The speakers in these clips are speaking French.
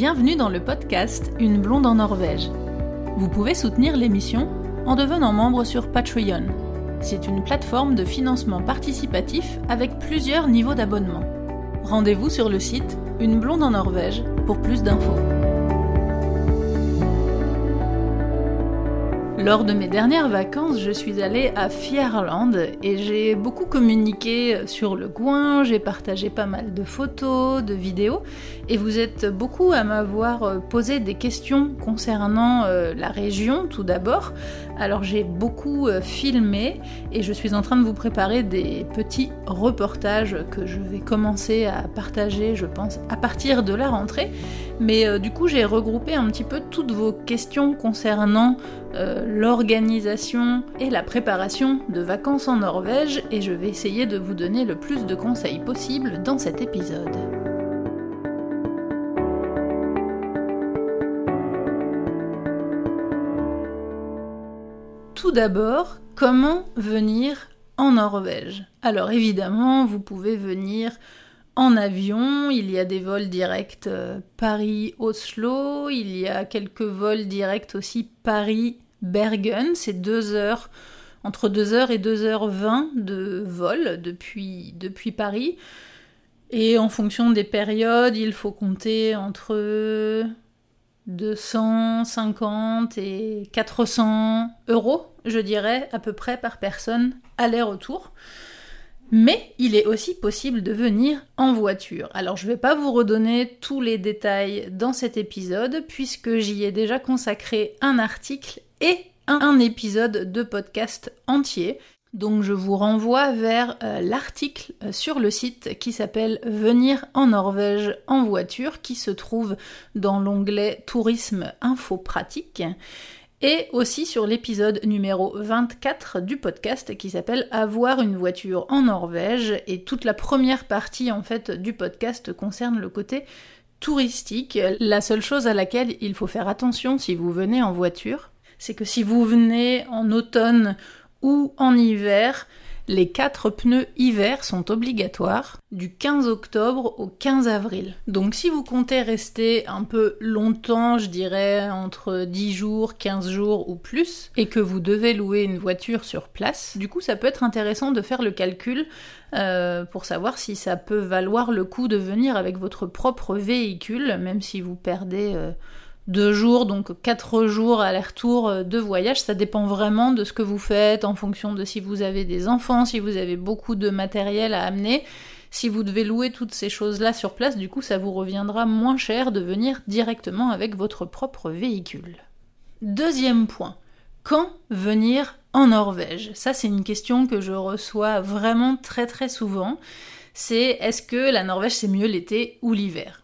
Bienvenue dans le podcast Une blonde en Norvège. Vous pouvez soutenir l'émission en devenant membre sur Patreon. C'est une plateforme de financement participatif avec plusieurs niveaux d'abonnement. Rendez-vous sur le site Une blonde en Norvège pour plus d'infos. Lors de mes dernières vacances, je suis allée à Fierland et j'ai beaucoup communiqué sur le coin, j'ai partagé pas mal de photos, de vidéos et vous êtes beaucoup à m'avoir posé des questions concernant euh, la région tout d'abord. Alors j'ai beaucoup euh, filmé et je suis en train de vous préparer des petits reportages que je vais commencer à partager, je pense, à partir de la rentrée. Mais euh, du coup j'ai regroupé un petit peu toutes vos questions concernant l'organisation et la préparation de vacances en Norvège et je vais essayer de vous donner le plus de conseils possible dans cet épisode. Tout d'abord, comment venir en Norvège? Alors évidemment, vous pouvez venir en avion, il y a des vols directs euh, Paris-Oslo, il y a quelques vols directs aussi Paris Bergen, c'est deux heures, entre 2 heures et 2h20 de vol depuis, depuis Paris. Et en fonction des périodes, il faut compter entre 250 et 400 euros, je dirais, à peu près par personne, aller-retour. Mais il est aussi possible de venir en voiture. Alors je ne vais pas vous redonner tous les détails dans cet épisode puisque j'y ai déjà consacré un article et un épisode de podcast entier. Donc je vous renvoie vers euh, l'article euh, sur le site qui s'appelle Venir en Norvège en voiture qui se trouve dans l'onglet Tourisme Info Pratique et aussi sur l'épisode numéro 24 du podcast qui s'appelle Avoir une voiture en Norvège et toute la première partie en fait du podcast concerne le côté touristique. La seule chose à laquelle il faut faire attention si vous venez en voiture, c'est que si vous venez en automne ou en hiver, les quatre pneus hiver sont obligatoires du 15 octobre au 15 avril. Donc si vous comptez rester un peu longtemps, je dirais entre 10 jours, 15 jours ou plus, et que vous devez louer une voiture sur place, du coup ça peut être intéressant de faire le calcul euh, pour savoir si ça peut valoir le coup de venir avec votre propre véhicule, même si vous perdez... Euh, deux jours, donc quatre jours aller-retour euh, de voyage. Ça dépend vraiment de ce que vous faites, en fonction de si vous avez des enfants, si vous avez beaucoup de matériel à amener. Si vous devez louer toutes ces choses-là sur place, du coup, ça vous reviendra moins cher de venir directement avec votre propre véhicule. Deuxième point. Quand venir en Norvège? Ça, c'est une question que je reçois vraiment très très souvent. C'est est-ce que la Norvège c'est mieux l'été ou l'hiver?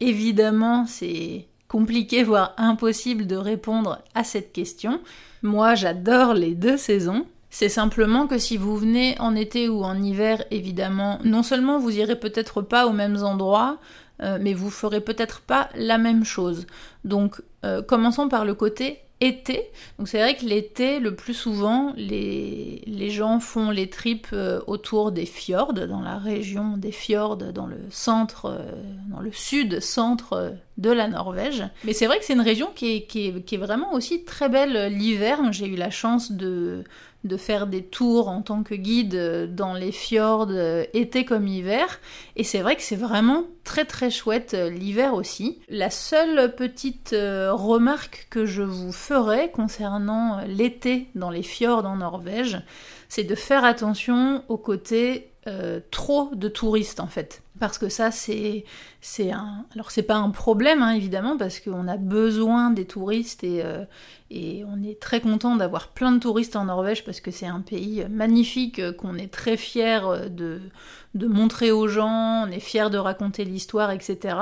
Évidemment, c'est compliqué, voire impossible de répondre à cette question. Moi, j'adore les deux saisons. C'est simplement que si vous venez en été ou en hiver, évidemment, non seulement vous irez peut-être pas aux mêmes endroits, euh, mais vous ferez peut-être pas la même chose. Donc, euh, commençons par le côté été. Donc c'est vrai que l'été, le plus souvent, les, les, gens font les trips euh, autour des fjords, dans la région des fjords, dans le centre, euh, dans le sud-centre euh, de la Norvège. Mais c'est vrai que c'est une région qui est, qui est, qui est vraiment aussi très belle l'hiver. J'ai eu la chance de de faire des tours en tant que guide dans les fjords euh, été comme hiver. Et c'est vrai que c'est vraiment très très chouette euh, l'hiver aussi. La seule petite euh, remarque que je vous ferai concernant l'été dans les fjords en Norvège, c'est de faire attention au côté trop de touristes en fait parce que ça c'est un alors c'est pas un problème hein, évidemment parce qu'on a besoin des touristes et, et on est très content d'avoir plein de touristes en Norvège parce que c'est un pays magnifique euh, qu'on est très fier euh, de, montrer aux gens, on est fier de raconter l'histoire, etc.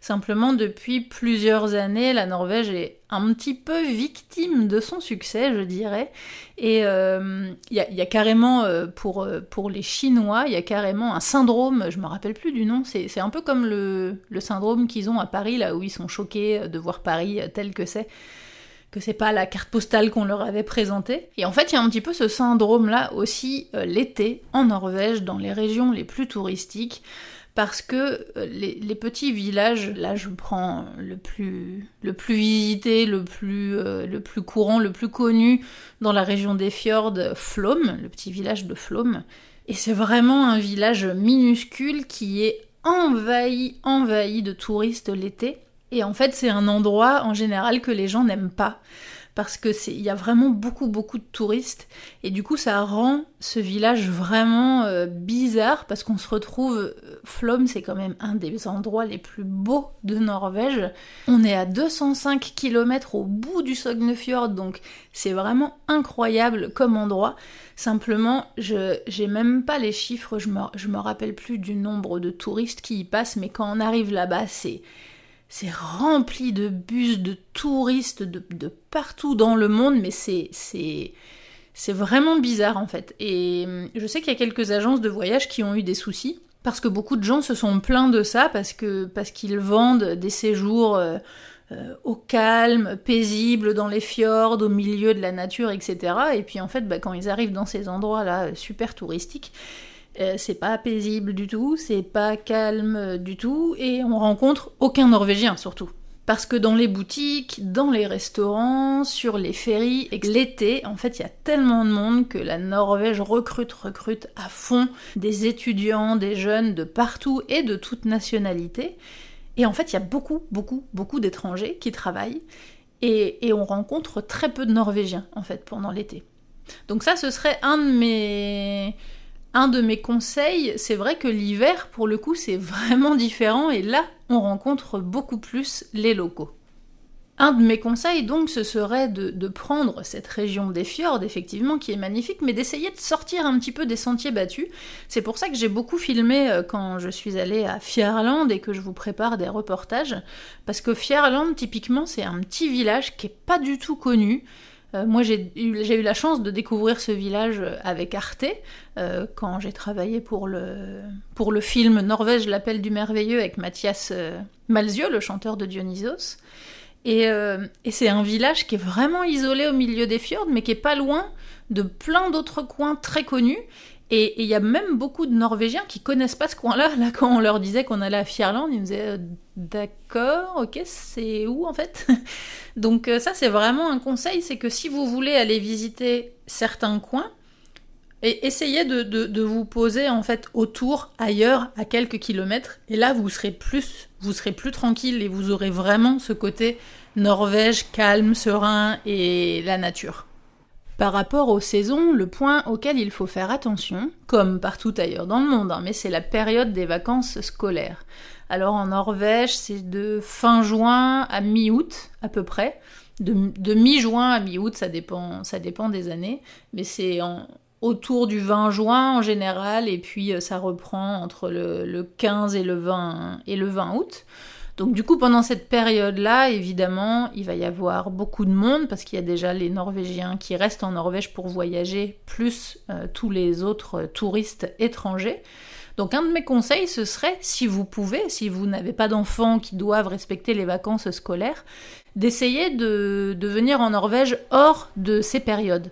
Simplement, depuis plusieurs années, la Norvège est un petit peu victime de son succès, je dirais. Et il euh, y, a, carrément, pour, pour les Chinois, il y a carrément un syndrome, je me rappelle plus du c'est un peu comme le, le syndrome qu'ils ont à Paris, là où ils sont choqués de voir Paris tel que c'est. que c'est pas la carte postale qu'on leur avait présentée. Et en fait, il y a un petit peu ce syndrome-là aussi euh, l'été en Norvège, dans les régions les plus touristiques, parce que euh, les, petits villages, là je prends le plus, le plus visité, le plus, euh, le plus courant, le plus connu dans la région des fjords, Flom, le petit village de Flom. Et c'est vraiment un village minuscule qui est envahi, envahi de touristes l'été. Et en fait, c'est un endroit en général que les gens n'aiment pas parce que il y a vraiment beaucoup beaucoup de touristes et du coup ça rend ce village vraiment euh, bizarre parce qu'on se retrouve euh, Flom c'est quand même un des endroits les plus beaux de Norvège. On est à 205 km au bout du Sognefjord donc c'est vraiment incroyable comme endroit. Simplement, je j'ai même pas les chiffres, je me, je me rappelle plus du nombre de touristes qui y passent mais quand on arrive là-bas, c'est c'est rempli de bus, de touristes de, partout dans le monde, mais c'est, c'est, c'est vraiment bizarre en fait. Et hum, je sais qu'il y a quelques agences de voyage qui ont eu des soucis, parce que beaucoup de gens se sont plaints de ça, parce, que, parce qu'ils vendent des séjours euh, euh, au calme, paisibles, dans les fjords, au milieu de la nature, etc. Et puis en fait, bah, quand ils arrivent dans ces endroits-là super touristiques, euh, c'est pas paisible du tout, c'est pas calme du tout, et on rencontre aucun Norvégien surtout. Parce que dans les boutiques, dans les restaurants, sur les ferries, l'été, en fait, il y a tellement de monde que la Norvège recrute, recrute à fond des étudiants, des jeunes de partout et de toute nationalité. Et en fait, il y a beaucoup, beaucoup, beaucoup d'étrangers qui travaillent. Et, et on rencontre très peu de Norvégiens, en fait, pendant l'été. Donc ça, ce serait un de mes un de mes conseils, c'est vrai que l'hiver, pour le coup, c'est vraiment différent et là, on rencontre beaucoup plus les locaux. Un de mes conseils, donc, ce serait de, prendre cette région des fjords, effectivement, qui est magnifique, mais d'essayer de sortir un petit peu des sentiers battus. C'est pour ça que j'ai beaucoup filmé euh, quand je suis allée à Fierland et que je vous prépare des reportages, parce que Fierland, typiquement, c'est un petit village qui est pas du tout connu, euh, moi, j'ai eu, la chance de découvrir ce village avec Arte euh, quand j'ai travaillé pour le, film Norvège, l'appel du merveilleux avec Mathias euh, Malzieu, le chanteur de Dionysos. Et, et c'est un village qui est vraiment isolé au milieu des fjords, mais qui est pas loin de plein d'autres coins très connus. Et il y a même beaucoup de Norvégiens qui connaissent pas ce coin-là. Là, quand on leur disait qu'on allait à Fierland, ils me disaient euh, D'accord, ok, c'est où en fait? Donc euh, ça, c'est vraiment un conseil, c'est que si vous voulez aller visiter certains coins, et essayez de, de, vous poser en fait autour, ailleurs, à quelques kilomètres, et là vous serez plus, vous serez plus tranquille et vous aurez vraiment ce côté Norvège calme, serein et la nature. Par rapport aux saisons, le point auquel il faut faire attention, comme partout ailleurs dans le monde, hein, mais c'est la période des vacances scolaires. Alors en Norvège, c'est de fin juin à mi-août à peu près. De, mi-juin à mi-août, ça dépend, des années, mais c'est autour du 20 juin en général, et puis euh, ça reprend entre le, le 15 et le 20, et le 20 août. Donc du coup, pendant cette période-là, évidemment, il va y avoir beaucoup de monde parce qu'il y a déjà les Norvégiens qui restent en Norvège pour voyager, plus euh, tous les autres euh, touristes étrangers. Donc un de mes conseils, ce serait, si vous pouvez, si vous n'avez pas d'enfants qui doivent respecter les vacances scolaires, d'essayer de, de venir en Norvège hors de ces périodes.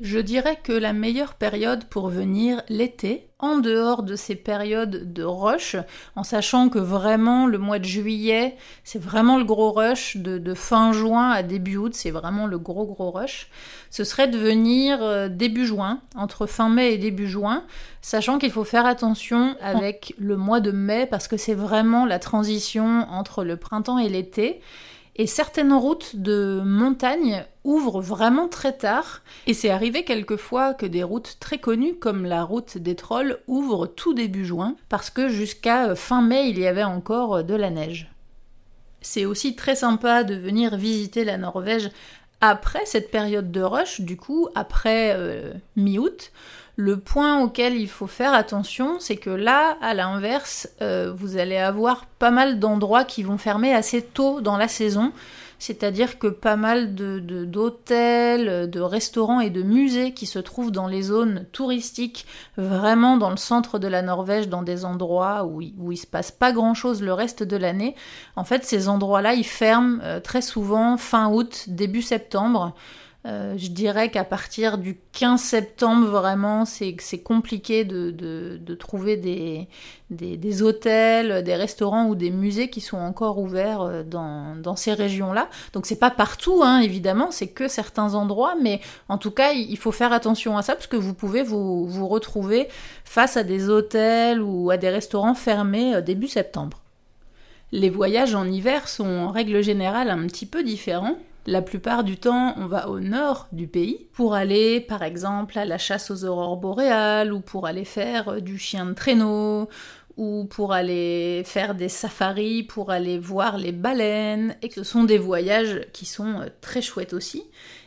Je dirais que la meilleure période pour venir l'été, en dehors de ces périodes de rush, en sachant que vraiment le mois de juillet, c'est vraiment le gros rush, de, fin juin à début août, c'est vraiment le gros gros rush, ce serait de venir euh, début juin, entre fin mai et début juin, sachant qu'il faut faire attention avec le mois de mai parce que c'est vraiment la transition entre le printemps et l'été. Et certaines routes de montagne ouvrent vraiment très tard, et c'est arrivé quelquefois que des routes très connues comme la route des trolls ouvrent tout début juin, parce que jusqu'à euh, fin mai il y avait encore euh, de la neige. C'est aussi très sympa de venir visiter la Norvège après cette période de rush, du coup, après euh, mi-août, le point auquel il faut faire attention, c'est que là, à l'inverse, euh, vous allez avoir pas mal d'endroits qui vont fermer assez tôt dans la saison, c'est-à-dire que pas mal de, d'hôtels, de, restaurants et de musées qui se trouvent dans les zones touristiques, vraiment dans le centre de la Norvège, dans des endroits où, où il se passe pas grand-chose le reste de l'année, en fait ces endroits-là, ils ferment euh, très souvent fin août, début septembre. Euh, je dirais qu'à partir du 15 septembre, vraiment, c'est compliqué de, trouver des, hôtels, des restaurants ou des musées qui sont encore ouverts euh, dans, dans ces régions-là. Donc c'est pas partout, hein, évidemment, c'est que certains endroits, mais en tout cas, il faut faire attention à ça parce que vous pouvez vous, vous retrouver face à des hôtels ou à des restaurants fermés euh, début septembre. Les voyages en hiver sont en règle générale un petit peu différents. La plupart du temps, on va au nord du pays pour aller, par exemple, à la chasse aux aurores boréales ou pour aller faire euh, du chien de traîneau ou pour aller faire des safaris, pour aller voir les baleines, et ce sont des voyages qui sont euh, très chouettes aussi.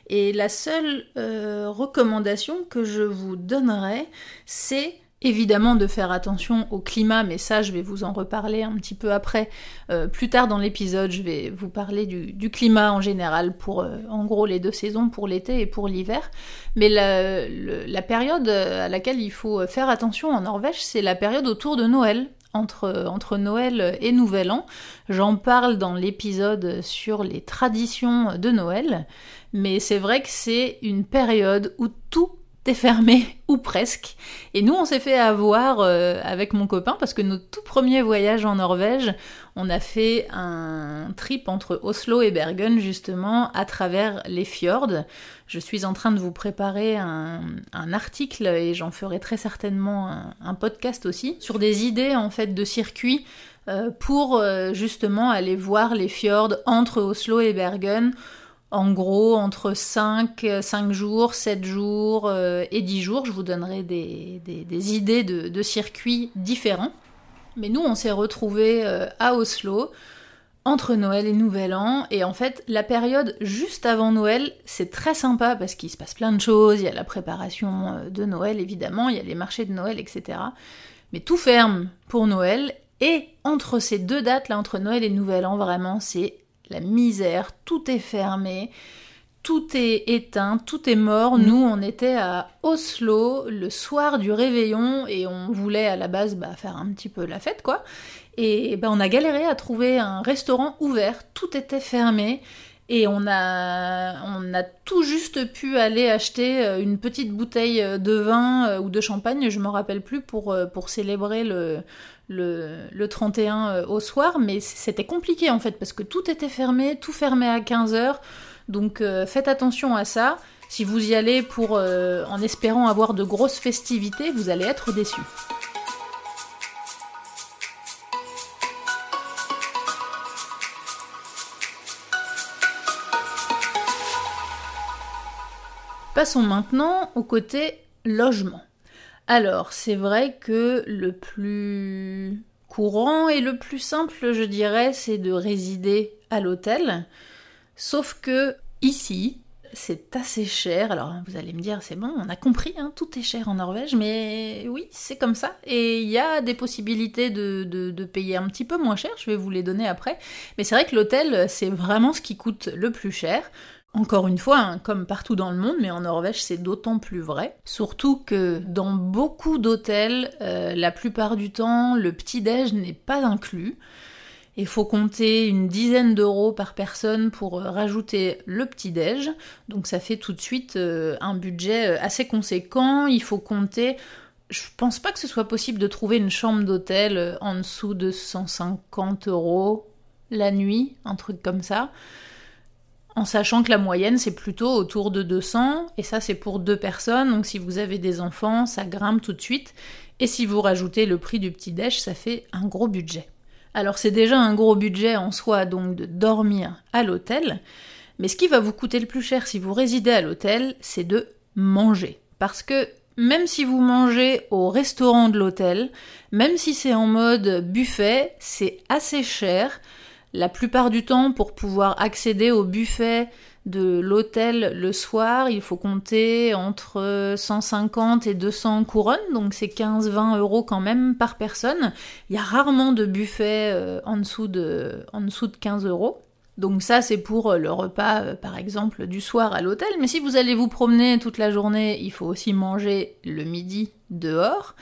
Et la seule euh, recommandation que je vous donnerais, c'est Évidemment de faire attention au climat, mais ça je vais vous en reparler un petit peu après. Euh, plus tard dans l'épisode, je vais vous parler du, climat en général, pour euh, en gros les deux saisons, pour l'été et pour l'hiver. Mais la, période à laquelle il faut faire attention en Norvège, c'est la période autour de Noël. Entre Noël et Nouvel An. J'en parle dans l'épisode sur les traditions de Noël, mais c'est vrai que c'est une période où tout fermé, ou presque. Et nous, on s'est fait avoir euh, avec mon copain, parce que notre tout premier voyage en Norvège, on a fait un trip entre Oslo et Bergen, justement, à travers les fjords. Je suis en train de vous préparer un, article, et j'en ferai très certainement un, podcast aussi, sur des idées, en fait, de circuits euh, pour, euh, justement, aller voir les fjords entre Oslo et Bergen, en gros, entre 5, 5 jours, 7 jours euh, et 10 jours, je vous donnerai des, idées de, circuits différents. Mais nous, on s'est retrouvés euh, à Oslo entre Noël et Nouvel An. Et en fait, la période juste avant Noël, c'est très sympa parce qu'il se passe plein de choses. Il y a la préparation euh, de Noël, évidemment, il y a les marchés de Noël, etc. Mais tout ferme pour Noël. Et entre ces deux dates, là, entre Noël et Nouvel An, vraiment, c'est la misère, tout est fermé, tout est éteint, tout est mort. Mm. Nous, on était à Oslo le soir du réveillon et on voulait à la base bah, faire un petit peu la fête, quoi. Et bah, on a galéré à trouver un restaurant ouvert, tout était fermé. Et on a, on a tout juste pu aller acheter euh, une petite bouteille de vin euh, ou de champagne, je me rappelle plus, pour, euh, pour célébrer le, le, 31 euh, au soir, mais c'était compliqué en fait, parce que tout était fermé, tout fermé à 15h, donc euh, faites attention à ça. Si vous y allez pour, euh, en espérant avoir de grosses festivités, vous allez être déçus. Passons maintenant au côté logement. Alors, c'est vrai que le plus courant et le plus simple, je dirais, c'est de résider à l'hôtel. Sauf que ici, c'est assez cher. Alors, vous allez me dire, c'est bon, on a compris, hein, tout est cher en Norvège, mais oui, c'est comme ça. Et il y a des possibilités de, de, payer un petit peu moins cher, je vais vous les donner après. Mais c'est vrai que l'hôtel, c'est vraiment ce qui coûte le plus cher. Encore une fois, hein, comme partout dans le monde, mais en Norvège c'est d'autant plus vrai. Surtout que dans beaucoup d'hôtels, euh, la plupart du temps, le petit-déj n'est pas inclus. Il faut compter une dizaine d'euros par personne pour euh, rajouter le petit-déj. Donc ça fait tout de suite euh, un budget assez conséquent. Il faut compter. Je pense pas que ce soit possible de trouver une chambre d'hôtel en dessous de 150 euros la nuit, un truc comme ça en sachant que la moyenne c'est plutôt autour de 200, et ça c'est pour deux personnes, donc si vous avez des enfants, ça grimpe tout de suite, et si vous rajoutez le prix du petit déj, ça fait un gros budget. Alors c'est déjà un gros budget en soi donc de dormir à l'hôtel, mais ce qui va vous coûter le plus cher si vous résidez à l'hôtel, c'est de manger. Parce que même si vous mangez au restaurant de l'hôtel, même si c'est en mode buffet, c'est assez cher. La plupart du temps, pour pouvoir accéder au buffet de l'hôtel le soir, il faut compter entre 150 et 200 couronnes, donc c'est 15-20 euros quand même par personne. Il y a rarement de buffet euh, en, dessous de, en dessous de 15 euros. Donc ça, c'est pour le repas, par exemple, du soir à l'hôtel. Mais si vous allez vous promener toute la journée, il faut aussi manger le midi dehors.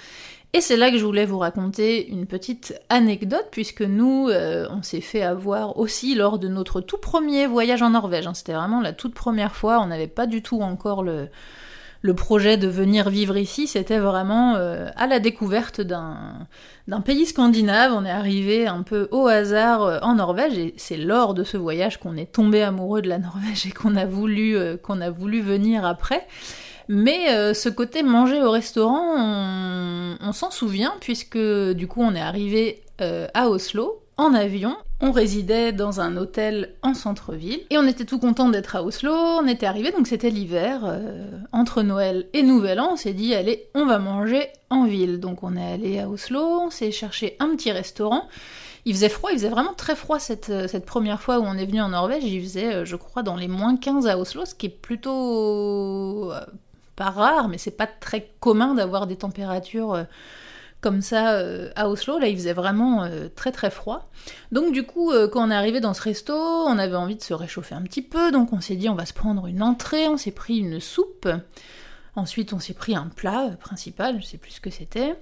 Et c'est là que je voulais vous raconter une petite anecdote, puisque nous, euh, on s'est fait avoir aussi lors de notre tout premier voyage en Norvège. Hein. C'était vraiment la toute première fois, on n'avait pas du tout encore le, projet de venir vivre ici, c'était vraiment euh, à la découverte d'un, pays scandinave. On est arrivé un peu au hasard euh, en Norvège, et c'est lors de ce voyage qu'on est tombé amoureux de la Norvège et qu'on a voulu, qu'on a voulu venir après. Mais euh, ce côté manger au restaurant, on, s'en souvient puisque du coup on est arrivé euh, à Oslo en avion. On résidait dans un hôtel en centre-ville et on était tout content d'être à Oslo. On était arrivé, donc c'était l'hiver, euh, entre Noël et Nouvel An. On s'est dit, allez, on va manger en ville. Donc on est allé à Oslo, on s'est cherché un petit restaurant. Il faisait froid, il faisait vraiment très froid cette, cette première fois où on est venu en Norvège. Il faisait, je crois, dans les moins 15 à Oslo, ce qui est plutôt pas rare, mais c'est pas très commun d'avoir des températures euh, comme ça euh, à Oslo. Là, il faisait vraiment euh, très très froid. Donc du coup, quand on est arrivé dans ce resto, on avait envie de se réchauffer un petit peu, donc on s'est dit on va se prendre une entrée, on s'est pris une soupe. Ensuite, on s'est pris un plat principal, je sais plus ce que c'était.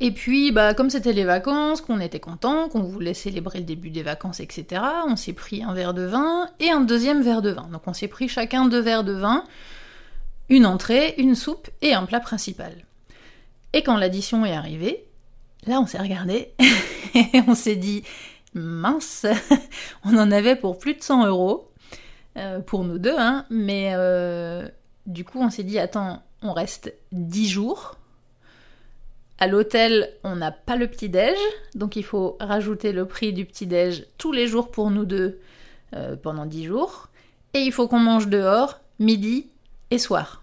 Et puis, bah, comme c'était les vacances, qu'on était content, qu'on voulait célébrer le début des vacances, etc., on s'est pris un verre de vin et un deuxième verre de vin. Donc on s'est pris chacun deux verres de vin une entrée, une soupe et un plat principal. Et quand l'addition est arrivée, là on s'est regardé et on s'est dit mince, on en avait pour plus de 100 euros euh, pour nous deux, hein, mais euh, du coup on s'est dit attends, on reste 10 jours. À l'hôtel, on n'a pas le petit-déj, donc il faut rajouter le prix du petit-déj tous les jours pour nous deux euh, pendant 10 jours. Et il faut qu'on mange dehors, midi et soir.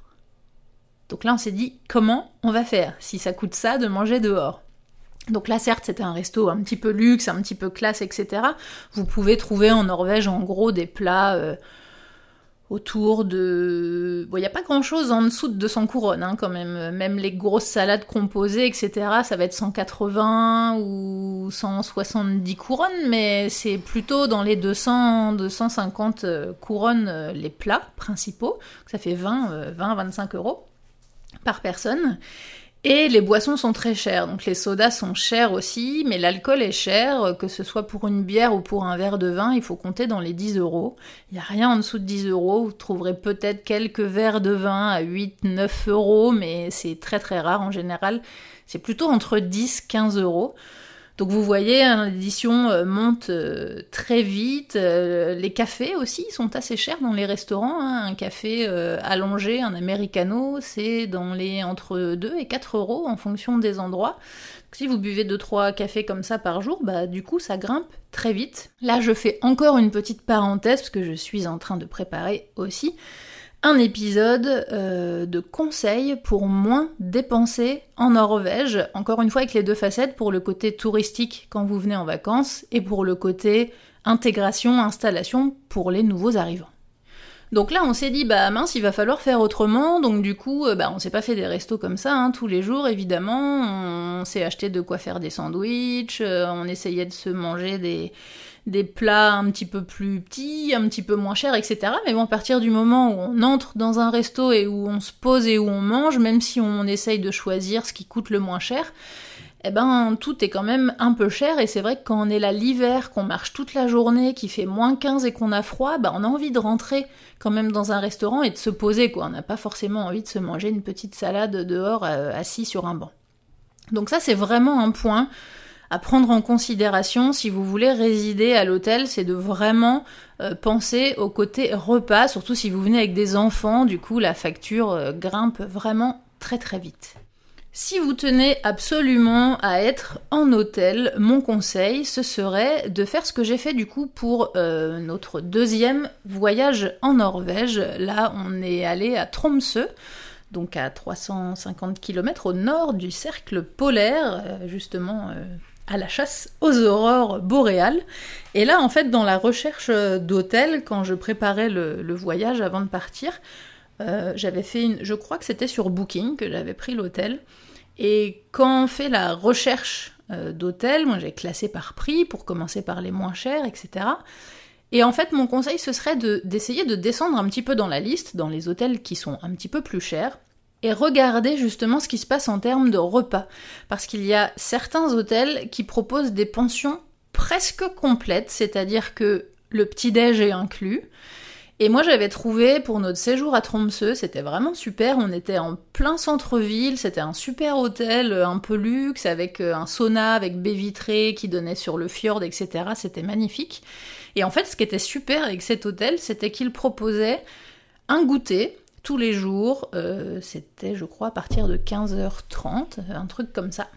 Donc là, on s'est dit comment on va faire si ça coûte ça de manger dehors? Donc là, certes, c'était un resto un petit peu luxe, un petit peu classe, etc. Vous pouvez trouver en Norvège, en gros, des plats euh, autour de... Bon, il n'y a pas grand-chose en dessous de 200 couronnes, hein, quand même. Même les grosses salades composées, etc., ça va être 180 ou 170 couronnes, mais c'est plutôt dans les 200, 250 euh, couronnes euh, les plats principaux. Ça fait 20, 20, 25 euros personne. Et les boissons sont très chères, donc les sodas sont chers aussi, mais l'alcool est cher, que ce soit pour une bière ou pour un verre de vin, il faut compter dans les 10 euros. Il n'y a rien en dessous de 10 euros, vous trouverez peut-être quelques verres de vin à 8-9 euros, mais c'est très très rare en général. C'est plutôt entre 10-15 euros. Donc vous voyez, hein, l'édition euh, monte euh, très vite. Euh, les cafés aussi sont assez chers dans les restaurants. Hein. Un café allongé, un americano, c'est dans les entre 2 et 4 euros en fonction des endroits. Si vous buvez 2-3 cafés comme ça par jour, bah du coup ça grimpe très vite. Là je fais encore une petite parenthèse parce que je suis en train de préparer aussi un épisode euh, de conseils pour moins dépenser en Norvège, encore une fois avec les deux facettes, pour le côté touristique quand vous venez en vacances et pour le côté intégration, installation pour les nouveaux arrivants. Donc là, on s'est dit, bah mince, il va falloir faire autrement. Donc du coup, euh, bah, on s'est pas fait des restos comme ça hein, tous les jours, évidemment. On s'est acheté de quoi faire des sandwichs. Euh, on essayait de se manger des, des plats un petit peu plus petits, un petit peu moins chers, etc. Mais bon, à partir du moment où on entre dans un resto et où on se pose et où on mange, même si on essaye de choisir ce qui coûte le moins cher, eh ben tout est quand même un peu cher et c'est vrai que quand on est là l'hiver, qu'on marche toute la journée, qu'il fait moins 15 et qu'on a froid, ben on a envie de rentrer quand même dans un restaurant et de se poser quoi. On n'a pas forcément envie de se manger une petite salade dehors euh, assis sur un banc. Donc ça c'est vraiment un point à prendre en considération si vous voulez résider à l'hôtel, c'est de vraiment euh, penser au côté repas, surtout si vous venez avec des enfants, du coup la facture euh, grimpe vraiment très très vite. Si vous tenez absolument à être en hôtel, mon conseil, ce serait de faire ce que j'ai fait du coup pour euh, notre deuxième voyage en Norvège. Là, on est allé à Tromsø donc à 350 km au nord du cercle polaire, justement à la chasse aux aurores boréales. Et là, en fait, dans la recherche d'hôtel, quand je préparais le, voyage avant de partir, euh, j'avais fait une. Je crois que c'était sur Booking que j'avais pris l'hôtel. Et quand on fait la recherche euh, d'hôtel, moi j'ai classé par prix pour commencer par les moins chers, etc. Et en fait, mon conseil, ce serait d'essayer de, descendre un petit peu dans la liste, dans les hôtels qui sont un petit peu plus chers, et regarder justement ce qui se passe en termes de repas. Parce qu'il y a certains hôtels qui proposent des pensions presque complètes, c'est-à-dire que le petit-déj est inclus, et moi j'avais trouvé pour notre séjour à Tromsø, c'était vraiment super, on était en plein centre-ville, c'était un super hôtel euh, un peu luxe avec euh, un sauna avec baie vitrée qui donnait sur le fjord, etc. C'était magnifique. Et en fait ce qui était super avec cet hôtel, c'était qu'il proposait un goûter tous les jours, euh, c'était je crois à partir de 15h30, un truc comme ça.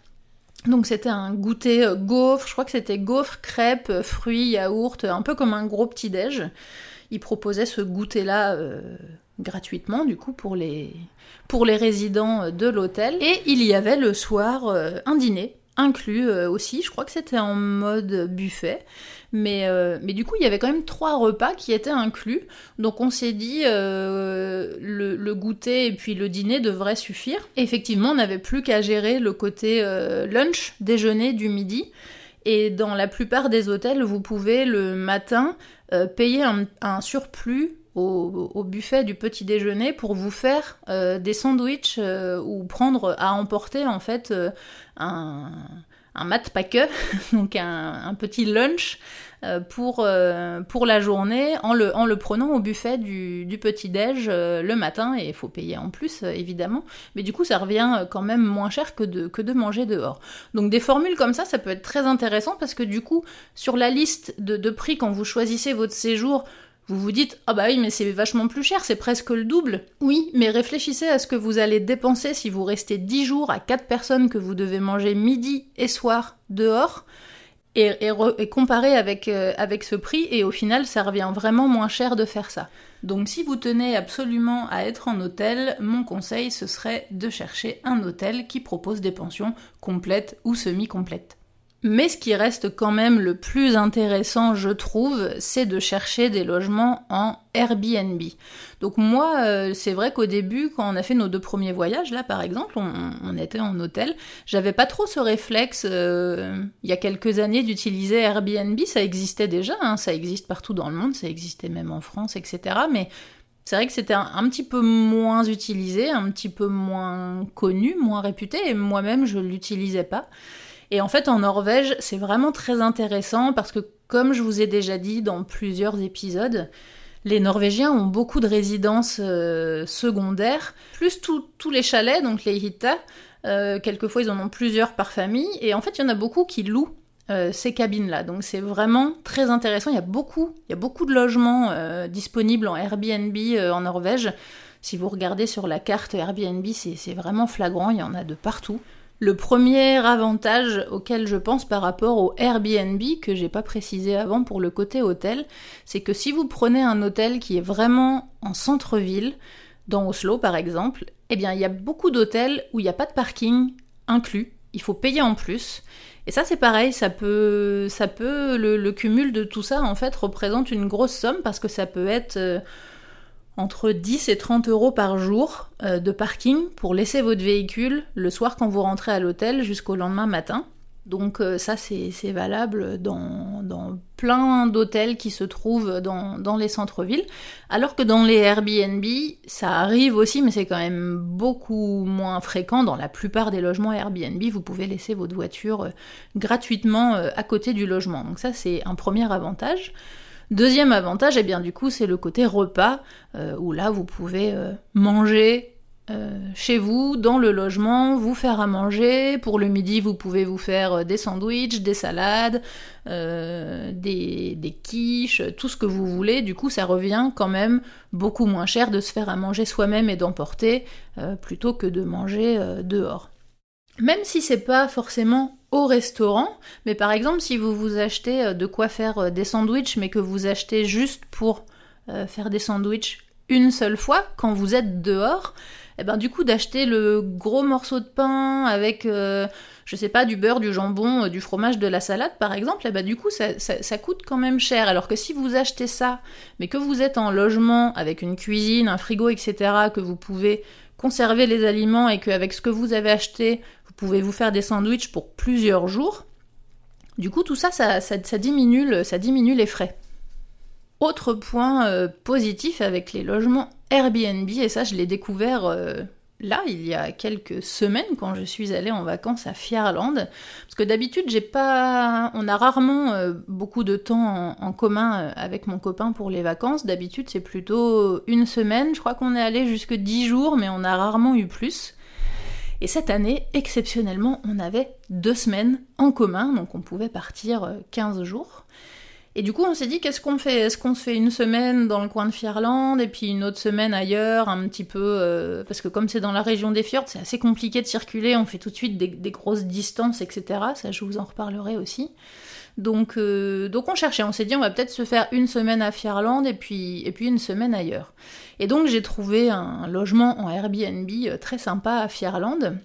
Donc c'était un goûter gaufre, je crois que c'était gaufre, crêpes, fruits, yaourt, un peu comme un gros petit-déj il proposait ce goûter-là euh, gratuitement, du coup, pour les, pour les résidents de l'hôtel. Et il y avait le soir euh, un dîner inclus euh, aussi, je crois que c'était en mode buffet, mais, mais du coup il y avait quand même trois repas qui étaient inclus, donc on s'est dit le, le, goûter et puis le dîner devraient suffire. Effectivement on n'avait plus qu'à gérer le côté lunch, déjeuner du midi, et dans la plupart des hôtels vous pouvez le matin euh, payer un, surplus au, buffet du petit déjeuner pour vous faire euh, des sandwichs euh, ou prendre à emporter en fait un, un mat paquet, donc un, petit lunch pour, pour la journée en le, en le prenant au buffet du, petit-déj le matin. Et il faut payer en plus évidemment. Mais du coup ça revient quand même moins cher que de, que de manger dehors. Donc des formules comme ça ça peut être très intéressant parce que du coup sur la liste de prix quand vous choisissez votre séjour vous vous dites ah bah oui mais c'est vachement plus cher, c'est presque le double. Oui, mais réfléchissez à ce que vous allez dépenser si vous restez 10 jours à 4 personnes que vous devez manger midi et soir dehors et, et, comparez avec, euh, avec ce prix et au final ça revient vraiment moins cher de faire ça. Donc si vous tenez absolument à être en hôtel, mon conseil ce serait de chercher un hôtel qui propose des pensions complètes ou semi-complètes. Mais ce qui reste quand même le plus intéressant, je trouve, c'est de chercher des logements en Airbnb. Donc moi, euh, c'est vrai qu'au début, quand on a fait nos deux premiers voyages, là par exemple, on, était en hôtel, j'avais pas trop ce réflexe, euh, il y a quelques années, d'utiliser Airbnb, ça existait déjà, hein, ça existe partout dans le monde, ça existait même en France, etc. Mais c'est vrai que c'était un, petit peu moins utilisé, un petit peu moins connu, moins réputé, et moi-même je l'utilisais pas. Et en fait, en Norvège, c'est vraiment très intéressant parce que, comme je vous ai déjà dit dans plusieurs épisodes, les Norvégiens ont beaucoup de résidences euh, secondaires, plus tous les chalets, donc les hitta. Euh, quelquefois, ils en ont plusieurs par famille. Et en fait, il y en a beaucoup qui louent euh, ces cabines-là. Donc c'est vraiment très intéressant. Il y a beaucoup, il y a beaucoup de logements disponibles en Airbnb en Norvège. Si vous regardez sur la carte Airbnb, c'est vraiment flagrant, il y en a de partout. Le premier avantage auquel je pense par rapport au Airbnb, que j'ai pas précisé avant pour le côté hôtel, c'est que si vous prenez un hôtel qui est vraiment en centre-ville, dans Oslo par exemple, eh bien il y a beaucoup d'hôtels où il n'y a pas de parking inclus, il faut payer en plus. Et ça c'est pareil, ça peut, ça peut le, le, cumul de tout ça en fait représente une grosse somme parce que ça peut être euh, entre 10 et 30 euros par jour euh, de parking pour laisser votre véhicule le soir quand vous rentrez à l'hôtel jusqu'au lendemain matin. Donc euh, ça c'est valable dans, plein d'hôtels qui se trouvent dans, dans les centres-villes. Alors que dans les Airbnb, ça arrive aussi, mais c'est quand même beaucoup moins fréquent. Dans la plupart des logements Airbnb, vous pouvez laisser votre voiture euh, gratuitement à côté du logement. Donc ça c'est un premier avantage. Deuxième avantage, eh bien du coup, c'est le côté repas, euh, où là, vous pouvez euh, manger euh, chez vous, dans le logement, vous faire à manger. Pour le midi, vous pouvez vous faire des sandwichs, des salades, des, des, quiches, tout ce que vous voulez. Du coup, ça revient quand même beaucoup moins cher de se faire à manger soi-même et d'emporter, plutôt que de manger dehors. Même si c'est pas forcément au restaurant, mais par exemple si vous vous achetez euh, de quoi faire euh, des sandwichs, mais que vous achetez juste pour euh, faire des sandwichs une seule fois, quand vous êtes dehors, et eh ben du coup d'acheter le gros morceau de pain avec, je sais pas, du beurre, du jambon, du fromage, de la salade par exemple, et eh ben du coup ça, ça, coûte quand même cher. Alors que si vous achetez ça, mais que vous êtes en logement avec une cuisine, un frigo, etc., que vous pouvez conserver les aliments et qu'avec ce que vous avez acheté, pouvez vous faire des sandwichs pour plusieurs jours. Du coup, tout ça, ça, diminue, ça diminue les frais. Autre point euh, positif avec les logements Airbnb, et ça je l'ai découvert euh, là, il y a quelques semaines, quand je suis allée en vacances à Fierland, parce que d'habitude, j'ai pas, on a rarement euh, beaucoup de temps en, commun avec mon copain pour les vacances. D'habitude, c'est plutôt une semaine. Je crois qu'on est allé jusque dix jours, mais on a rarement eu plus. Et cette année, exceptionnellement, on avait deux semaines en commun, donc on pouvait partir 15 jours. Et du coup, on s'est dit, qu'est-ce qu'on fait? Est-ce qu'on se fait une semaine dans le coin de Fierland et puis une autre semaine ailleurs, un petit peu euh, Parce que comme c'est dans la région des fjords, c'est assez compliqué de circuler, on fait tout de suite des, grosses distances, etc. Ça, je vous en reparlerai aussi. Donc, euh, donc on cherchait, on s'est dit, on va peut-être se faire une semaine à Fierland et puis, et puis une semaine ailleurs. Et donc j'ai trouvé un logement en Airbnb euh, très sympa à Fierland.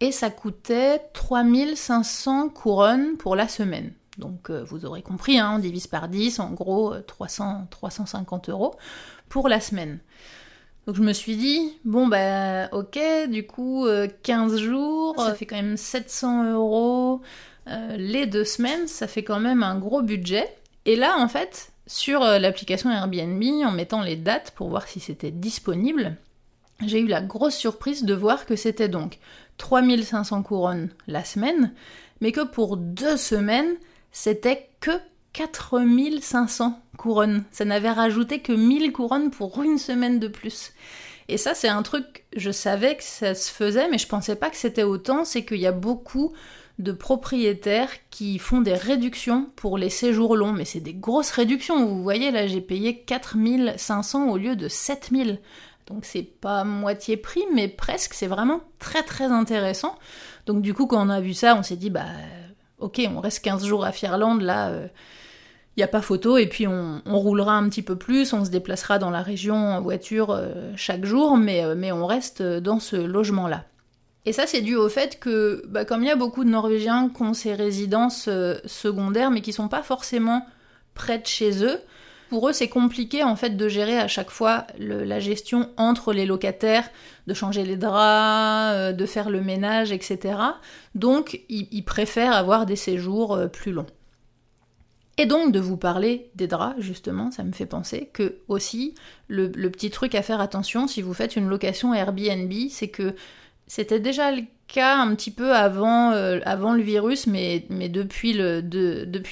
Et ça coûtait 3500 couronnes pour la semaine. Donc euh, vous aurez compris, hein, on divise par 10, en gros 300, euh, 350 euros pour la semaine. Donc je me suis dit, bon bah ok, du coup 15 euh, jours, ça fait quand même 700 euros. les deux semaines, ça fait quand même un gros budget. Et là en fait, sur l'application Airbnb, en mettant les dates pour voir si c'était disponible, j'ai eu la grosse surprise de voir que c'était donc 3500 couronnes la semaine, mais que pour deux semaines, c'était que 4500 couronnes. Ça n'avait rajouté que 1000 couronnes pour une semaine de plus. Et ça, c'est un truc, je savais que ça se faisait, mais je pensais pas que c'était autant. C'est qu'il y a beaucoup de propriétaires qui font des réductions pour les séjours longs, mais c'est des grosses réductions. Vous voyez, là, j'ai payé 4500 au lieu de 7000. Donc c'est pas moitié prix, mais presque, c'est vraiment très très intéressant. Donc du coup, quand on a vu ça, on s'est dit, bah ok, on reste 15 jours à Fierland, là, il euh, n'y a pas photo, et puis on, roulera un petit peu plus, on se déplacera dans la région en voiture euh, chaque jour, mais, euh, mais on reste dans ce logement-là. Et ça, c'est dû au fait que, bah, comme il y a beaucoup de Norvégiens qui ont ces résidences secondaires, mais qui sont pas forcément près de chez eux, pour eux, c'est compliqué en fait de gérer à chaque fois la gestion entre les locataires, de changer les draps, euh, de faire le ménage, etc. Donc, ils, préfèrent avoir des séjours euh, plus longs. Et donc de vous parler des draps, justement, ça me fait penser que aussi le, petit truc à faire attention si vous faites une location Airbnb, c'est que c'était déjà le cas un petit peu avant, euh, le virus, mais, depuis, le,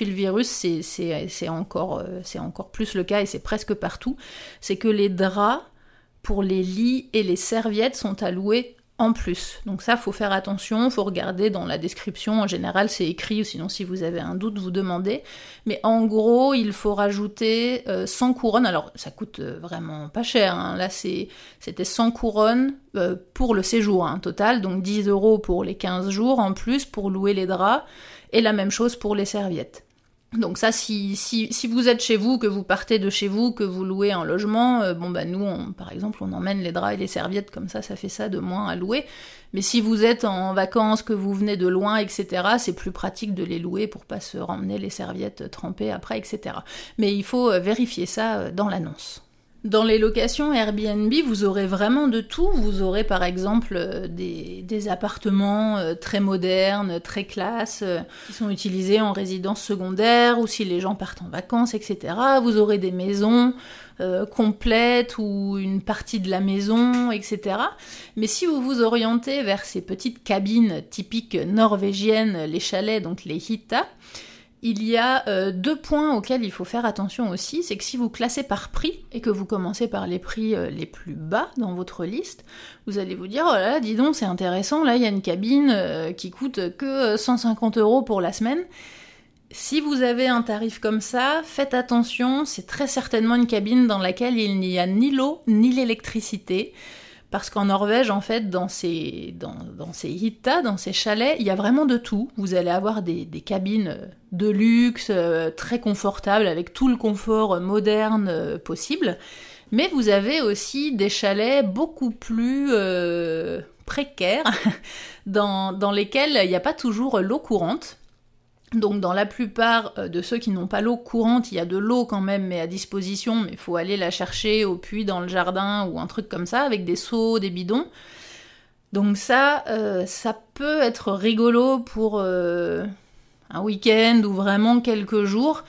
virus, c'est encore, euh, encore plus le cas et c'est presque partout. C'est que les draps pour les lits et les serviettes sont alloués en plus. Donc ça, faut faire attention, faut regarder dans la description. En général, c'est écrit, sinon, si vous avez un doute, vous demandez. Mais en gros, il faut rajouter 100 euh, couronnes. Alors, ça coûte euh, vraiment pas cher. Hein. Là, c'était 100 couronnes euh, pour le séjour hein, total. Donc 10 euros pour les 15 jours en plus pour louer les draps. Et la même chose pour les serviettes. Donc ça, si, si, si, vous êtes chez vous, que vous partez de chez vous, que vous louez un logement, euh, bon bah nous, par exemple, on emmène les draps et les serviettes, comme ça, ça fait ça de moins à louer. Mais si vous êtes en vacances, que vous venez de loin, etc., c'est plus pratique de les louer pour pas se ramener les serviettes trempées après, etc. Mais il faut euh, vérifier ça euh, dans l'annonce. Dans les locations Airbnb, vous aurez vraiment de tout. Vous aurez par exemple euh, des, appartements euh, très modernes, très classe, euh, qui sont utilisés en résidence secondaire ou si les gens partent en vacances, etc. Vous aurez des maisons complètes ou une partie de la maison, etc. Mais si vous vous orientez vers ces petites cabines typiques norvégiennes, les chalets, donc les hitta, il y a euh, deux points auxquels il faut faire attention aussi, c'est que si vous classez par prix et que vous commencez par les prix euh, les plus bas dans votre liste, vous allez vous dire oh là, là dis donc c'est intéressant, là il y a une cabine euh, qui coûte que 150 euros pour la semaine. Si vous avez un tarif comme ça, faites attention, c'est très certainement une cabine dans laquelle il n'y a ni l'eau ni l'électricité. Parce qu'en Norvège, en fait, dans ces, dans, dans ces hitta, dans ces chalets, il y a vraiment de tout. Vous allez avoir des, cabines euh, de luxe, euh, très confortables, avec tout le confort euh, moderne possible. Mais vous avez aussi des chalets beaucoup plus précaires, dans, dans lesquels il n'y a pas toujours l'eau courante. Donc dans la plupart euh, de ceux qui n'ont pas l'eau courante, il y a de l'eau quand même, mais à disposition, mais il faut aller la chercher au puits dans le jardin ou un truc comme ça, avec des seaux, des bidons. Donc ça, euh, ça peut être rigolo pour euh, un week-end ou vraiment quelques jours.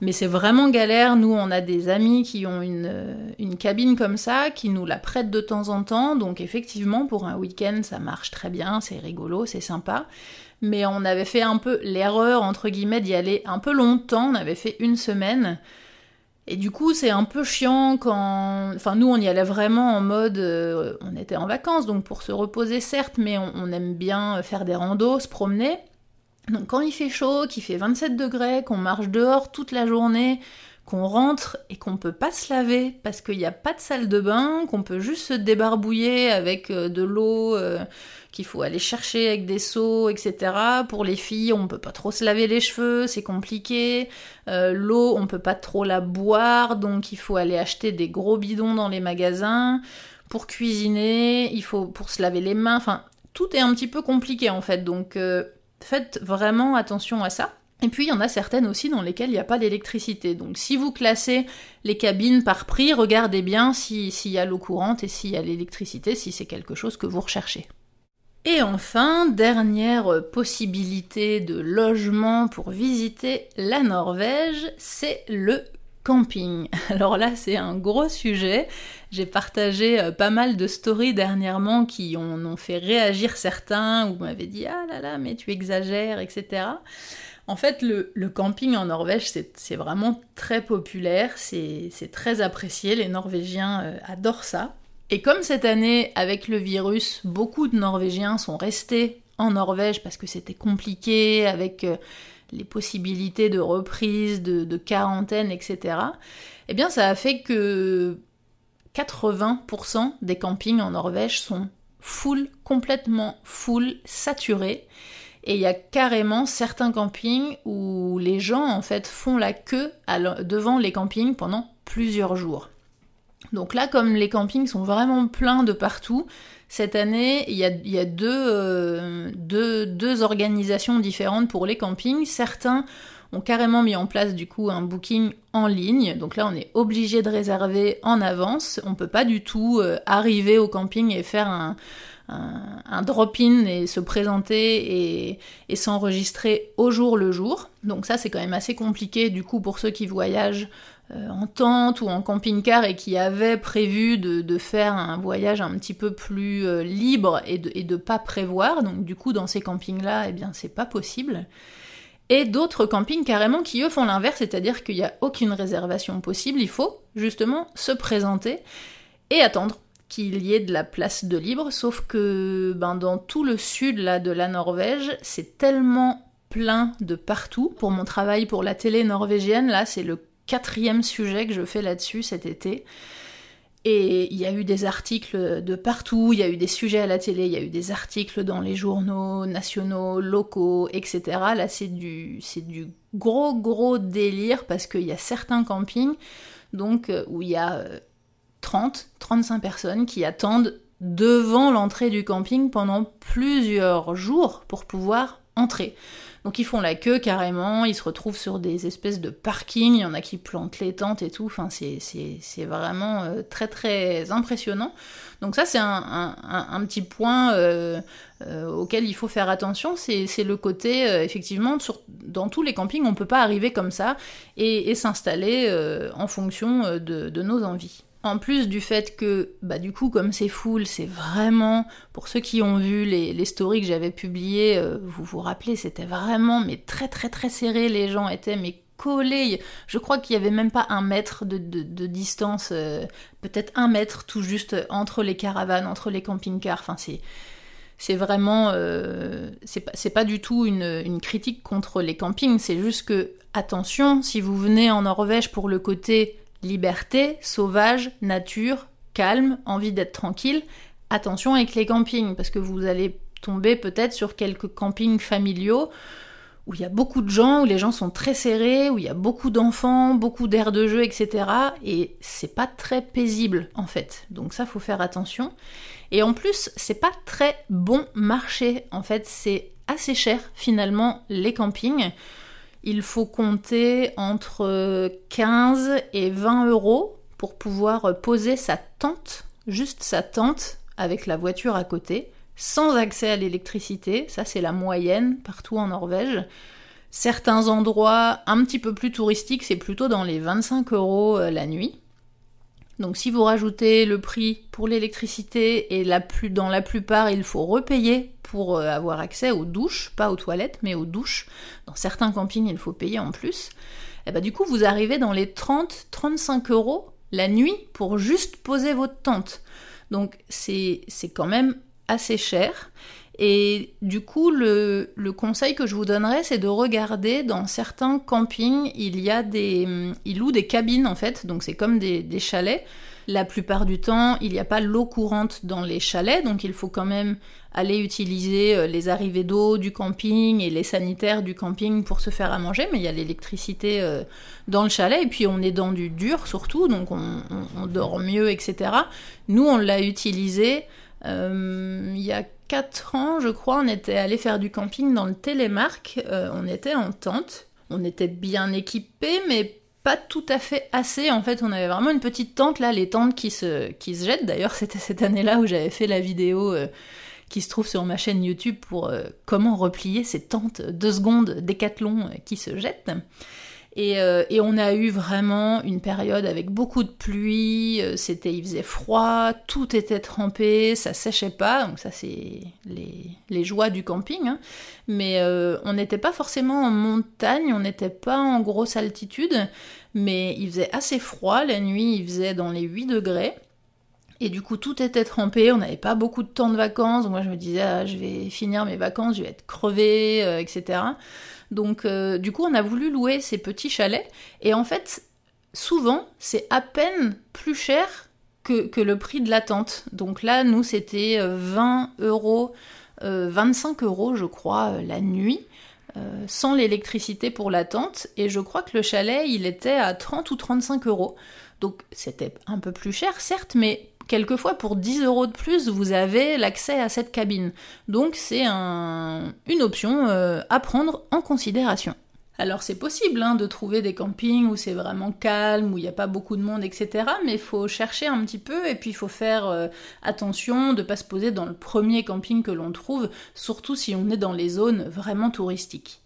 Mais c'est vraiment galère. Nous, on a des amis qui ont une, une, cabine comme ça, qui nous la prêtent de temps en temps. Donc effectivement, pour un week-end, ça marche très bien, c'est rigolo, c'est sympa. Mais on avait fait un peu l'erreur, entre guillemets, d'y aller un peu longtemps. On avait fait une semaine. Et du coup, c'est un peu chiant quand. Enfin, nous, on y allait vraiment en mode. Euh, on était en vacances, donc pour se reposer, certes, mais on, aime bien faire des randos, se promener. Donc, quand il fait chaud, qu'il fait 27 degrés, qu'on marche dehors toute la journée, qu'on rentre et qu'on peut pas se laver parce qu'il n'y a pas de salle de bain, qu'on peut juste se débarbouiller avec euh, de l'eau. Euh, qu'il faut aller chercher avec des seaux, etc. Pour les filles, on peut pas trop se laver les cheveux, c'est compliqué. Euh, l'eau, on peut pas trop la boire, donc il faut aller acheter des gros bidons dans les magasins. Pour cuisiner, il faut pour se laver les mains. Enfin, tout est un petit peu compliqué en fait. Donc euh, faites vraiment attention à ça. Et puis il y en a certaines aussi dans lesquelles il n'y a pas d'électricité. Donc si vous classez les cabines par prix, regardez bien s'il y a l'eau courante et s'il y a l'électricité, si c'est quelque chose que vous recherchez. Et enfin, dernière possibilité de logement pour visiter la Norvège, c'est le camping. Alors là, c'est un gros sujet. J'ai partagé euh, pas mal de stories dernièrement qui ont, fait réagir certains, ou m'avaient dit Ah là là, mais tu exagères, etc. En fait, le, camping en Norvège, c'est vraiment très populaire, c'est très apprécié, les Norvégiens euh, adorent ça. Et comme cette année, avec le virus, beaucoup de Norvégiens sont restés en Norvège parce que c'était compliqué, avec euh, les possibilités de reprise, de, quarantaine, etc., eh bien ça a fait que 80% des campings en Norvège sont full, complètement full, saturés. Et il y a carrément certains campings où les gens en fait font la queue devant les campings pendant plusieurs jours. Donc là, comme les campings sont vraiment pleins de partout, cette année, il y a, euh, deux, organisations différentes pour les campings. Certains ont carrément mis en place du coup un booking en ligne. Donc là, on est obligé de réserver en avance. On ne peut pas du tout euh, arriver au camping et faire un, drop-in et se présenter et, s'enregistrer au jour le jour. Donc ça, c'est quand même assez compliqué du coup pour ceux qui voyagent en tente ou en camping-car et qui avaient prévu de, faire un voyage un petit peu plus euh, libre et de, pas prévoir. Donc du coup, dans ces campings-là, eh bien, c'est pas possible. Et d'autres campings carrément qui eux font l'inverse, c'est-à-dire qu'il n'y a aucune réservation possible. Il faut justement se présenter et attendre qu'il y ait de la place de libre. Sauf que ben, dans tout le sud là, de la Norvège, c'est tellement plein de partout. Pour mon travail pour la télé norvégienne, là, c'est le quatrième sujet que je fais là-dessus cet été. Et il y a eu des articles de partout, il y a eu des sujets à la télé, il y a eu des articles dans les journaux nationaux, locaux, etc. Là, c'est du, c'est du gros, gros délire parce qu'il y a certains campings donc, euh, où il y a 30, euh, 35 personnes qui attendent devant l'entrée du camping pendant plusieurs jours pour pouvoir entrer. Donc ils font la queue carrément, ils se retrouvent sur des espèces de parkings, il y en a qui plantent les tentes et tout, c'est, vraiment euh, très très impressionnant. Donc ça c'est un, petit point euh, euh, auquel il faut faire attention, c'est, le côté effectivement dans tous les campings on ne peut pas arriver comme ça et, s'installer en fonction de nos envies. En plus du fait que, bah du coup, comme c'est full, c'est vraiment, pour ceux qui ont vu les, stories que j'avais publiées, euh, vous vous rappelez, c'était vraiment, mais très très très serré, les gens étaient, mais collés. Je crois qu'il n'y avait même pas un mètre de, distance, euh, peut-être un mètre tout juste entre les caravanes, entre les camping-cars, enfin c'est... C'est vraiment, euh, c'est pas, du tout une critique contre les campings, c'est juste que, attention, si vous venez en Norvège pour le côté Liberté, sauvage, nature, calme, envie d'être tranquille. Attention avec les campings, parce que vous allez tomber peut-être sur quelques campings familiaux où il y a beaucoup de gens, où les gens sont très serrés, où il y a beaucoup d'enfants, beaucoup d'air de jeu, etc. Et c'est pas très paisible en fait. Donc ça, faut faire attention. Et en plus, c'est pas très bon marché. En fait, c'est assez cher finalement les campings il faut compter entre 15 et 20 euros pour pouvoir poser sa tente, juste sa tente, avec la voiture à côté, sans accès à l'électricité. Ça, c'est la moyenne partout en Norvège. Certains endroits un petit peu plus touristiques, c'est plutôt dans les 25 euros la nuit. Donc si vous rajoutez le prix pour l'électricité et dans la plupart il faut repayer pour euh, avoir accès aux douches, pas aux toilettes mais aux douches. Dans certains campings il faut payer en plus. Et eh bah ben, du coup vous arrivez dans les 30-35 euros la nuit pour juste poser votre tente. Donc c'est quand même assez cher. Et du coup, le, conseil que je vous donnerais, c'est de regarder dans certains campings, il y a des, ils louent des cabines en fait, donc c'est comme des, chalets. La plupart du temps, il n'y a pas l'eau courante dans les chalets, donc il faut quand même aller utiliser euh, les arrivées d'eau du camping et les sanitaires du camping pour se faire à manger, mais il y a l'électricité euh, dans le chalet, et puis on est dans du dur surtout, donc on, dort mieux, etc. Nous, on l'a utilisé euh, il y a 4 ans, je crois, on était allé faire du camping dans le Télémark. Euh, on était en tente. On était bien équipés, mais pas tout à fait assez. En fait, on avait vraiment une petite tente, là, les tentes qui se, qui se jettent. D'ailleurs, c'était cette année-là où j'avais fait la vidéo euh, qui se trouve sur ma chaîne YouTube pour euh, comment replier ces tentes deux secondes décathlon qui se jettent. Euh, et, on a eu vraiment une période avec beaucoup de pluie, euh, c'était, il faisait froid, tout était trempé, ça séchait pas, donc ça c'est les, joies du camping. Hein. Mais euh, on n'était pas forcément en montagne, on n'était pas en grosse altitude, mais il faisait assez froid, la nuit il faisait dans les 8 degrés. Et du coup, tout était trempé, on n'avait pas beaucoup de temps de vacances. moi, je me disais, ah, je vais finir mes vacances, je vais être crevé, etc. Donc euh, du coup, on a voulu louer ces petits chalets. Et en fait, souvent, c'est à peine plus cher que, le prix de la tente. Donc là, nous, c'était 20 euh, euros, 25 euh, euros, je crois, la nuit. sans l'électricité pour la tente, et je crois que le chalet, il était à 30 ou 35 euros. Donc c'était un peu plus cher, certes, mais quelquefois pour 10 euros de plus, vous avez l'accès à cette cabine. Donc c'est une option euh, à prendre en considération. Alors c'est possible hein, de trouver des campings où c'est vraiment calme, où il n'y a pas beaucoup de monde, etc. Mais il faut chercher un petit peu et puis il faut faire euh, attention de ne pas se poser dans le premier camping que l'on trouve, surtout si on est dans les zones vraiment touristiques.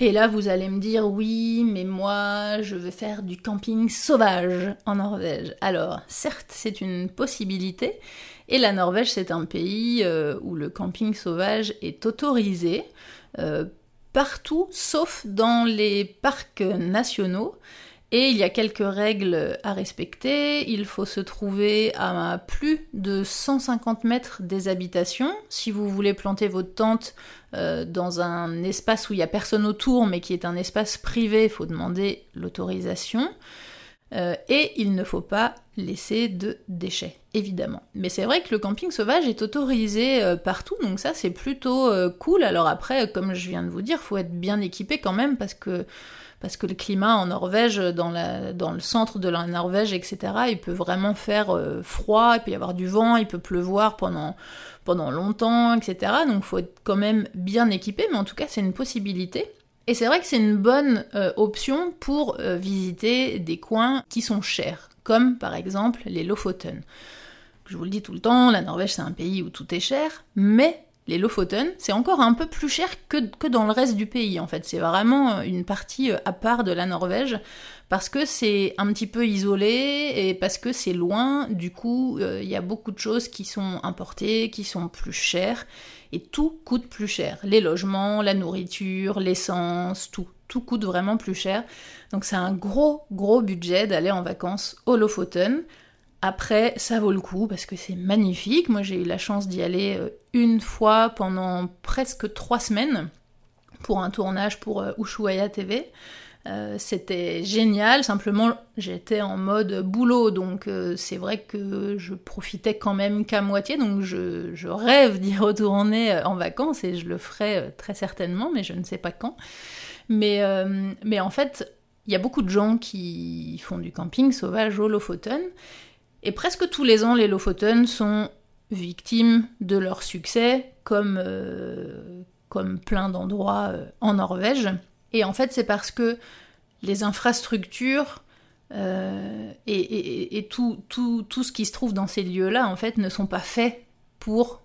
Et là, vous allez me dire, oui, mais moi, je veux faire du camping sauvage en Norvège. Alors, certes, c'est une possibilité, et la Norvège, c'est un pays euh, où le camping sauvage est autorisé. Euh, partout, sauf dans les parcs nationaux. Et il y a quelques règles à respecter. Il faut se trouver à plus de 150 mètres des habitations. Si vous voulez planter votre tente euh, dans un espace où il n'y a personne autour, mais qui est un espace privé, il faut demander l'autorisation. Euh, et il ne faut pas laisser de déchets, évidemment. Mais c'est vrai que le camping sauvage est autorisé euh, partout, donc ça c'est plutôt cool. Alors après, comme je viens de vous dire, il faut être bien équipé quand même parce que parce que le climat en Norvège, dans, le centre de la Norvège, etc., il peut vraiment faire euh, froid, il peut y avoir du vent, il peut pleuvoir pendant, pendant longtemps, etc. Donc il faut être quand même bien équipé, mais en tout cas c'est une possibilité. Et c'est vrai que c'est une bonne euh, option pour euh, visiter des coins qui sont chers, comme par exemple les Lofoten. Je vous le dis tout le temps, la Norvège c'est un pays où tout est cher, mais les Lofoten, c'est encore un peu plus cher que, dans le reste du pays en fait. C'est vraiment euh, une partie euh, à part de la Norvège parce que c'est un petit peu isolé et parce que c'est loin. Du coup, euh, il y a beaucoup de choses qui sont importées, qui sont plus chères et tout coûte plus cher. Les logements, la nourriture, l'essence, tout. Tout coûte vraiment plus cher. Donc c'est un gros, gros budget d'aller en vacances au Lofoten. Après, ça vaut le coup parce que c'est magnifique. Moi, j'ai eu la chance d'y aller euh, une fois pendant presque trois semaines pour un tournage pour euh, Ushuaia TV. Euh, c'était génial, simplement j'étais en mode boulot, donc c'est vrai que je profitais quand même qu'à moitié, donc je, rêve d'y retourner en vacances et je le ferai très certainement, mais je ne sais pas quand. Mais, mais en fait, il y a beaucoup de gens qui font du camping sauvage au Lofoten, et presque tous les ans, les Lofoten sont victimes de leur succès, comme, euh, comme plein d'endroits euh, en Norvège. Et en fait, c'est parce que les infrastructures euh, et, tout, tout, tout, ce qui se trouve dans ces lieux-là, en fait, ne sont pas faits pour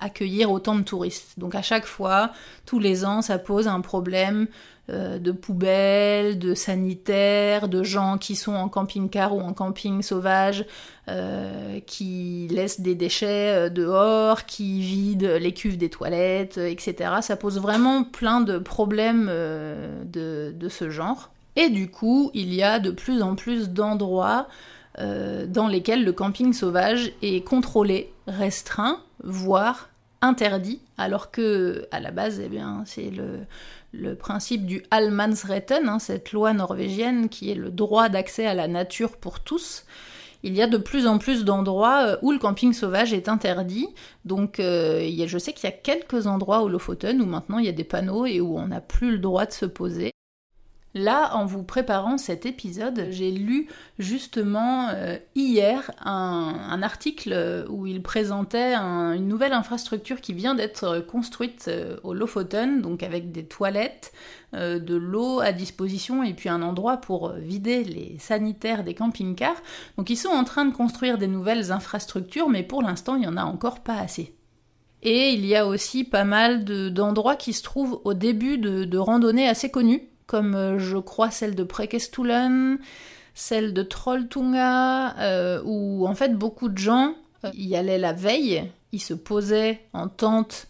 accueillir autant de touristes. Donc à chaque fois, tous les ans, ça pose un problème euh, de poubelles, de sanitaires, de gens qui sont en camping-car ou en camping sauvage, euh, qui laissent des déchets dehors, qui vident les cuves des toilettes, etc. Ça pose vraiment plein de problèmes de, ce genre. Et du coup, il y a de plus en plus d'endroits dans lesquels le camping sauvage est contrôlé, restreint, voire interdit, alors que à la base, eh bien, c'est le, principe du Allemansretten, hein, cette loi norvégienne qui est le droit d'accès à la nature pour tous. Il y a de plus en plus d'endroits euh, où le camping sauvage est interdit. Donc, euh, je sais qu'il y a quelques endroits au Lofoten où maintenant il y a des panneaux et où on n'a plus le droit de se poser. Là, en vous préparant cet épisode, j'ai lu justement euh, hier un, article où il présentait une nouvelle infrastructure qui vient d'être construite euh, au Lofoten, donc avec des toilettes, euh, de l'eau à disposition et puis un endroit pour vider les sanitaires des camping-cars. Donc ils sont en train de construire des nouvelles infrastructures, mais pour l'instant, il n'y en a encore pas assez. Et il y a aussi pas mal d'endroits qui se trouvent au début de, de randonnées assez connues comme euh, je crois celle de Prekestulen, celle de Trolltunga, euh, où en fait beaucoup de gens euh, y allaient la veille, ils se posaient en tente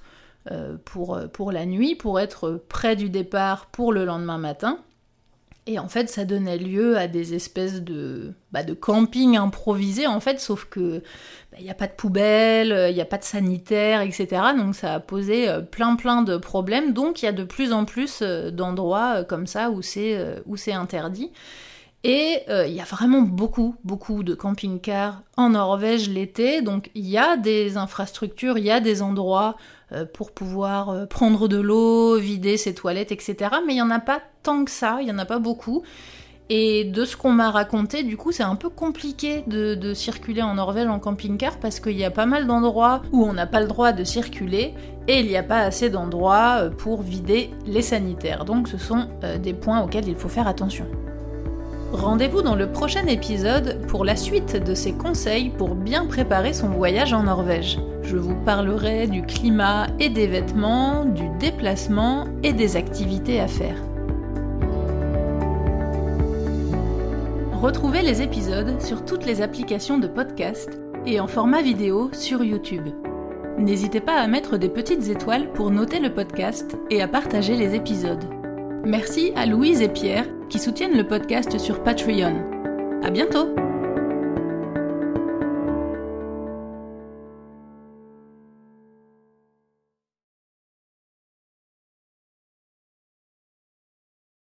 pour, pour la nuit, pour être près du départ pour le lendemain matin. Et en fait, ça donnait lieu à des espèces de, bah, camping improvisés, en fait, sauf que il bah, n'y a pas de poubelle, il n'y a pas de sanitaire, etc. Donc ça a posé euh, plein plein de problèmes. Donc il y a de plus en plus euh, d'endroits euh, comme ça où c'est interdit. Et il y a vraiment beaucoup, beaucoup de camping-cars en Norvège l'été. Donc il y a des infrastructures, il y a des endroits pour pouvoir prendre de l'eau, vider ses toilettes, etc. Mais il n'y en a pas tant que ça, il n'y en a pas beaucoup. Et de ce qu'on m'a raconté, du coup, c'est un peu compliqué de, circuler en Norvège en camping-car parce qu'il y a pas mal d'endroits où on n'a pas le droit de circuler et il n'y a pas assez d'endroits euh, pour vider les sanitaires. Donc ce sont euh, des points auxquels il faut faire attention. Rendez-vous dans le prochain épisode pour la suite de ces conseils pour bien préparer son voyage en Norvège. Je vous parlerai du climat et des vêtements, du déplacement et des activités à faire. Retrouvez les épisodes sur toutes les applications de podcast et en format vidéo sur YouTube. N'hésitez pas à mettre des petites étoiles pour noter le podcast et à partager les épisodes. Merci à Louise et Pierre qui soutiennent le podcast sur Patreon. À bientôt!